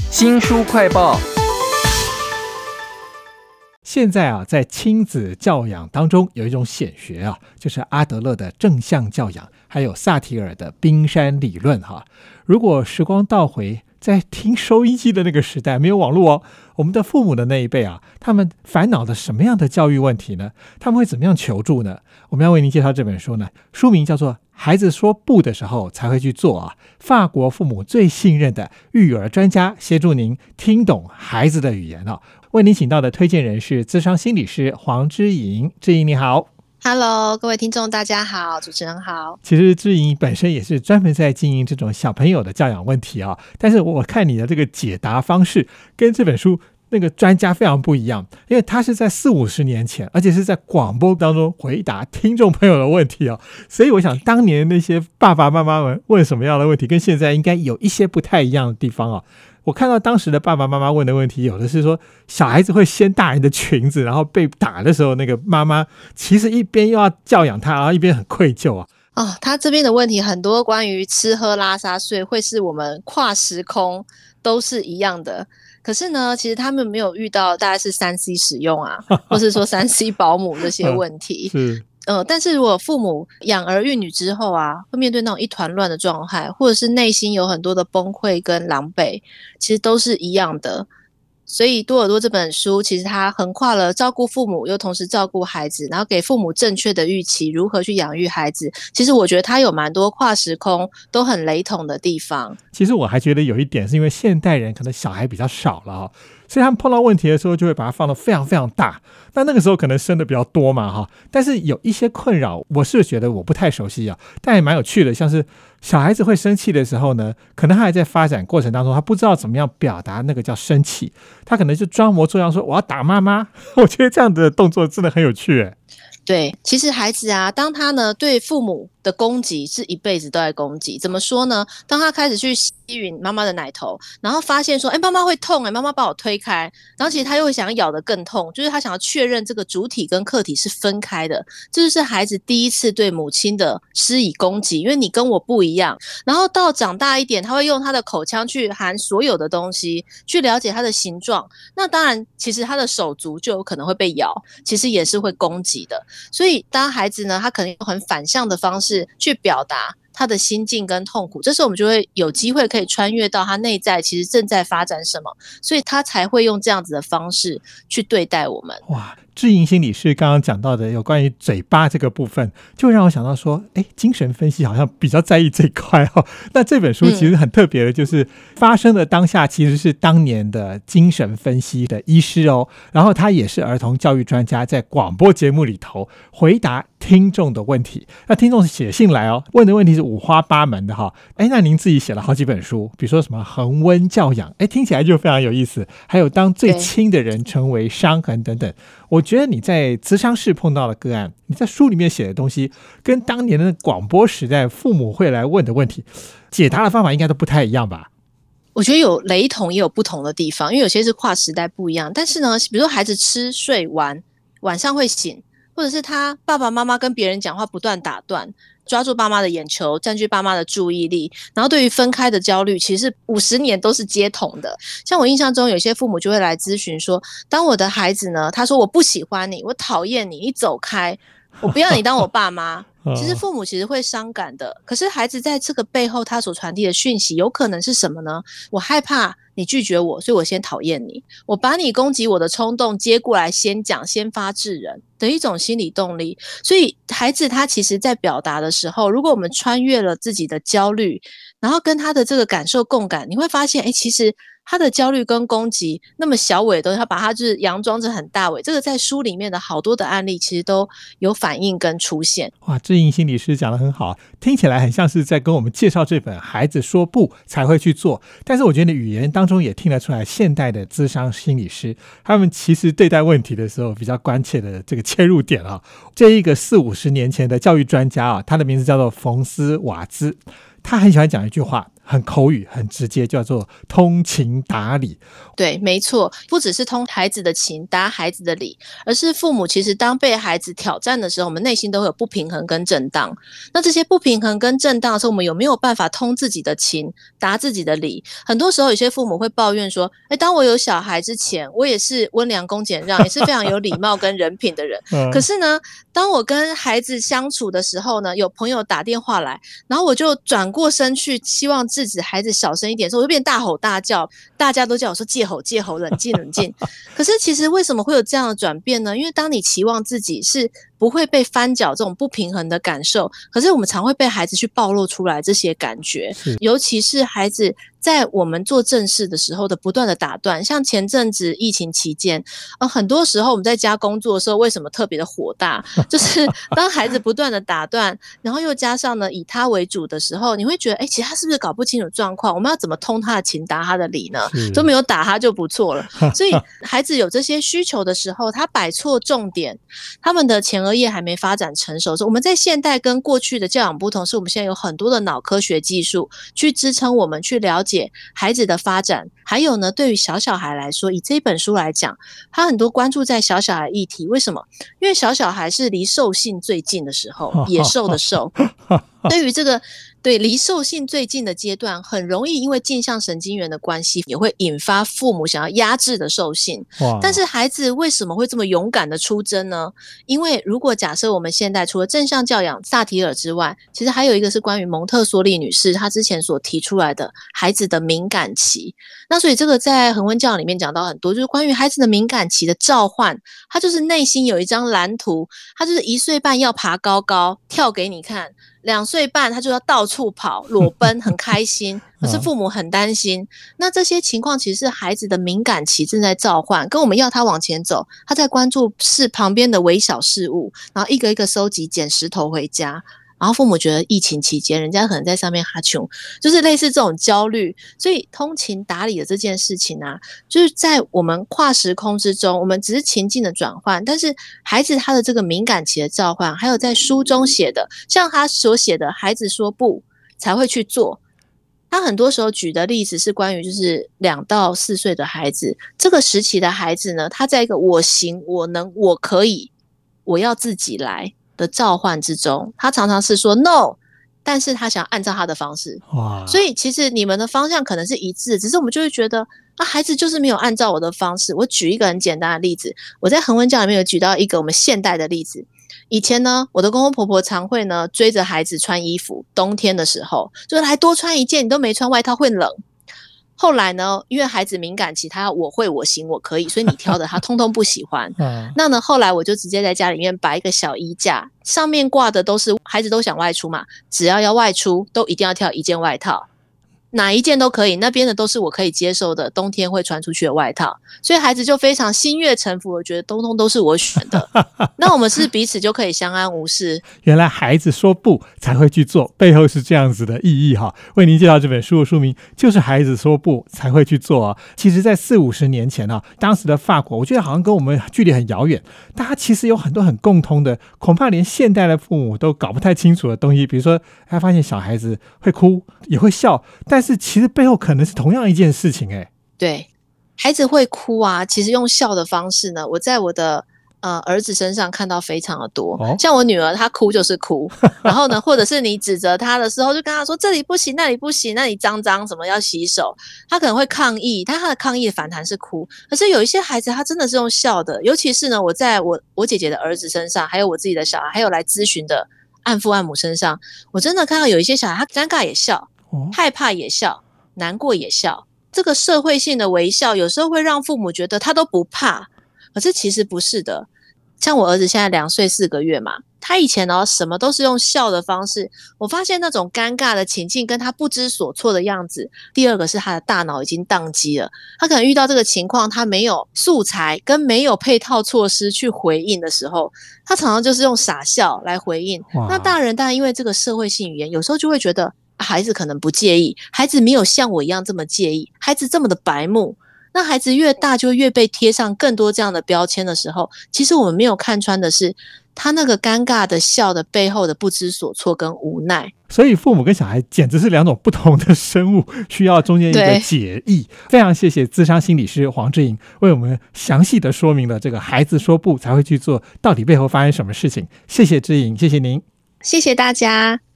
新书快报。现在啊，在亲子教养当中有一种显学啊，就是阿德勒的正向教养，还有萨提尔的冰山理论哈。如果时光倒回，在听收音机的那个时代，没有网络哦，我们的父母的那一辈啊，他们烦恼的什么样的教育问题呢？他们会怎么样求助呢？我们要为您介绍这本书呢，书名叫做《孩子说不的时候才会去做》啊，法国父母最信任的育儿专家协助您听懂孩子的语言啊。为您请到的推荐人是资商心理师黄之莹，之莹你好。Hello，各位听众，大家好，主持人好。其实志颖本身也是专门在经营这种小朋友的教养问题啊，但是我看你的这个解答方式跟这本书那个专家非常不一样，因为他是在四五十年前，而且是在广播当中回答听众朋友的问题啊，所以我想当年那些爸爸妈妈们问什么样的问题，跟现在应该有一些不太一样的地方啊。我看到当时的爸爸妈妈问的问题，有的是说小孩子会掀大人的裙子，然后被打的时候，那个妈妈其实一边又要教养他，然后一边很愧疚啊。哦，他这边的问题很多，关于吃喝拉撒睡，会是我们跨时空都是一样的。可是呢，其实他们没有遇到大概是三 C 使用啊，或是说三 C 保姆这些问题。是，呃，但是如果父母养儿育女之后啊，会面对那种一团乱的状态，或者是内心有很多的崩溃跟狼狈，其实都是一样的。所以多尔多这本书其实它横跨了照顾父母，又同时照顾孩子，然后给父母正确的预期，如何去养育孩子。其实我觉得它有蛮多跨时空都很雷同的地方。其实我还觉得有一点是因为现代人可能小孩比较少了哈、所以他们碰到问题的时候就会把它放得非常非常大。那那个时候可能生的比较多嘛哈，但是有一些困扰，我是觉得我不太熟悉啊，但也蛮有趣的，像是小孩子会生气的时候呢，可能他还在发展过程当中，他不知道怎么样表达那个叫生气，他可能就装模作样说我要打妈妈。我觉得这样的动作真的很有趣诶。对，其实孩子啊，当他呢对父母的攻击是一辈子都在攻击。怎么说呢？当他开始去吸吮妈妈的奶头，然后发现说，哎，妈妈会痛，哎，妈妈把我推开，然后其实他又会想咬得更痛，就是他想要确认这个主体跟客体是分开的。这就是孩子第一次对母亲的施以攻击，因为你跟我不一样。然后到长大一点，他会用他的口腔去含所有的东西，去了解它的形状。那当然，其实他的手足就有可能会被咬，其实也是会攻击的。所以，当孩子呢，他可能用很反向的方式去表达他的心境跟痛苦，这时候我们就会有机会可以穿越到他内在其实正在发展什么，所以他才会用这样子的方式去对待我们。哇，智盈心理师刚刚讲到的有关于嘴巴这个部分，就让我想到说，哎，精神分析好像比较在意这一块哦。那这本书其实很特别的，就是发生的当下其实是当年的精神分析的医师哦，然后他也是儿童教育专家，在广播节目里头回答听众的问题。那听众写信来哦，问的问题是五花八门的哈。哎，那您自己写了好几本书，比如说什么恒温教养，哎，听起来就非常有意思。还有当最亲的人成为伤痕等等。我觉得你在咨商室碰到的个案，你在书里面写的东西，跟当年的广播时代父母会来问的问题，解答的方法应该都不太一样吧？我觉得有雷同，也有不同的地方，因为有些是跨时代不一样。但是呢，比如说孩子吃睡玩，晚上会醒，或者是他爸爸妈妈跟别人讲话不断打断，抓住爸妈的眼球，占据爸妈的注意力，然后对于分开的焦虑，其实五十年都是接同的。像我印象中，有些父母就会来咨询说，当我的孩子呢，他说我不喜欢你，我讨厌你，你走开，我不要你当我爸妈。其实哦父母其实会伤感的，可是孩子在这个背后，他所传递的讯息有可能是什么呢？我害怕你拒绝我，所以我先讨厌你，我把你攻击我的冲动接过来，先讲，先发制人的一种心理动力。所以孩子他其实在表达的时候，如果我们穿越了自己的焦虑，然后跟他的这个感受共感，你会发现，哎，其实他的焦虑跟攻击那么小尾的东西，他把它就是佯装成很大尾。这个在书里面的好多的案例，其实都有反应跟出现。哇，志颖心理师讲的很好，听起来很像是在跟我们介绍这本《孩子说不才会去做》，但是我觉得语言当中也听得出来，现代的智商心理师他们其实对待问题的时候比较关切的这个切入点啊。这一个四五十年前的教育专家啊，他的名字叫做冯斯瓦兹，他很喜欢讲一句话：很口语、很直接，叫做通情达理。对，没错，不只是通孩子的情、达孩子的理，而是父母其实当被孩子挑战的时候，我们内心都会有不平衡跟震荡。那这些不平衡跟震荡的时候，我们有没有办法通自己的情、达自己的理？很多时候，有些父母会抱怨说：“哎，当我有小孩之前，我也是温良恭俭让，也是非常有礼貌跟人品的人。可是呢，当我跟孩子相处的时候呢，有朋友打电话来，然后我就转过身去，希望制止孩子小声一点，说我就变大吼大叫，大家都叫我说戒吼戒吼，冷静冷静。可是其实为什么会有这样的转变呢？因为当你期望自己是不会被翻搅这种不平衡的感受，可是我们常会被孩子去暴露出来这些感觉，尤其是孩子。在我们做正事的时候的不断的打断，像前阵子疫情期间，呃，很多时候我们在家工作的时候，为什么特别的火大？就是 当孩子不断的打断，然后又加上呢以他为主的时候，你会觉得，哎，其实他是不是搞不清楚状况？我们要怎么通他的情，达他的理呢？都没有打他就不错了。所以孩子有这些需求的时候，他摆错重点，他们的前额叶还没发展成熟。说我们在现代跟过去的教养不同，是我们现在有很多的脑科学技术去支撑我们去了解。孩子的发展，还有呢，对于小小孩来说，以这本书来讲，他很多关注在小小孩议题。为什么？因为小小孩是离兽性最近的时候，野兽的兽。对于这个。对离兽性最近的阶段，很容易因为镜像神经元的关系，也会引发父母想要压制的兽性。但是孩子为什么会这么勇敢的出征呢？因为如果假设我们现在除了正向教养萨提尔之外，其实还有一个是关于蒙特梭利女士她之前所提出来的孩子的敏感期。那所以这个在恒温教养里面讲到很多，就是关于孩子的敏感期的召唤。他就是内心有一张蓝图，他就是一岁半要爬高高跳给你看。两岁半，他就要到处跑、裸 奔，很开心。可是父母很担心。那这些情况其实是孩子的敏感期正在召唤，跟我们要他往前走，他在关注是旁边的微小事物，然后一个一个收集捡石头回家。然后父母觉得疫情期间，人家可能在上面哈穷，就是类似这种焦虑。所以通情达理的这件事情啊，就是在我们跨时空之中，我们只是情境的转换，但是孩子他的这个敏感期的召唤，还有在书中写的，像他所写的孩子说不才会去做。他很多时候举的例子是关于就是两到四岁的孩子，这个时期的孩子呢，他在一个我行我能我可以我要自己来。的召唤之中，他常常是说 no，但是他想按照他的方式。哇！所以其实你们的方向可能是一致，只是我们就会觉得啊，孩子就是没有按照我的方式。我举一个很简单的例子，我在恒温教里面有举到一个我们现代的例子。以前呢，我的公公婆婆常会呢追着孩子穿衣服，冬天的时候就是来多穿一件，你都没穿外套会冷。后来呢，因为孩子敏感期，他我会我行我可以，所以你挑的他通通不喜欢。那呢，后来我就直接在家里面摆一个小衣架，上面挂的都是孩子都想外出嘛，只要要外出，都一定要挑一件外套。哪一件都可以，那边的都是我可以接受的，冬天会穿出去的外套，所以孩子就非常心悦诚服，我觉得通通都是我选的，那我们是彼此就可以相安无事。原来孩子说不才会去做，背后是这样子的意义哈。为您介绍这本书的书名就是孩子说不才会去做啊。其实，在四五十年前啊，当时的法国，我觉得好像跟我们距离很遥远，大家其实有很多很共通的，恐怕连现代的父母都搞不太清楚的东西，比如说他发现小孩子会哭也会笑，但是其实背后可能是同样一件事情，哎，对，孩子会哭啊，其实用笑的方式呢，我在我的呃儿子身上看到非常的多，像我女儿她哭就是哭，然后呢，或者是你指责她的时候，就跟她说这里不行，那里不行，那里脏脏，什么要洗手，她可能会抗议，但她的抗议的反弹是哭，可是有一些孩子他真的是用笑的，尤其是呢，我在我我姐姐的儿子身上，还有我自己的小孩，还有来咨询的按父按母身上，我真的看到有一些小孩他尴尬也笑。害怕也笑，难过也笑，这个社会性的微笑有时候会让父母觉得他都不怕，可是其实不是的。像我儿子现在两岁四个月嘛，他以前呢什么都是用笑的方式，我发现那种尴尬的情境跟他不知所措的样子。第二个是他的大脑已经宕机了，他可能遇到这个情况，他没有素材跟没有配套措施去回应的时候，他常常就是用傻笑来回应。那大人当然因为这个社会性语言，有时候就会觉得。孩子可能不介意，孩子没有像我一样这么介意。孩子这么的白目，那孩子越大，就越被贴上更多这样的标签的时候，其实我们没有看穿的是。他那个尴尬的笑的背后的不知所措跟无奈，所以父母跟小孩简直是两种不同的生物，需要中间一个解译。非常谢谢资商心理师黄志颖为我们详细的说明了这个孩子说不才会去做到底背后发生什么事情。谢谢志颖，谢谢您，谢谢大家。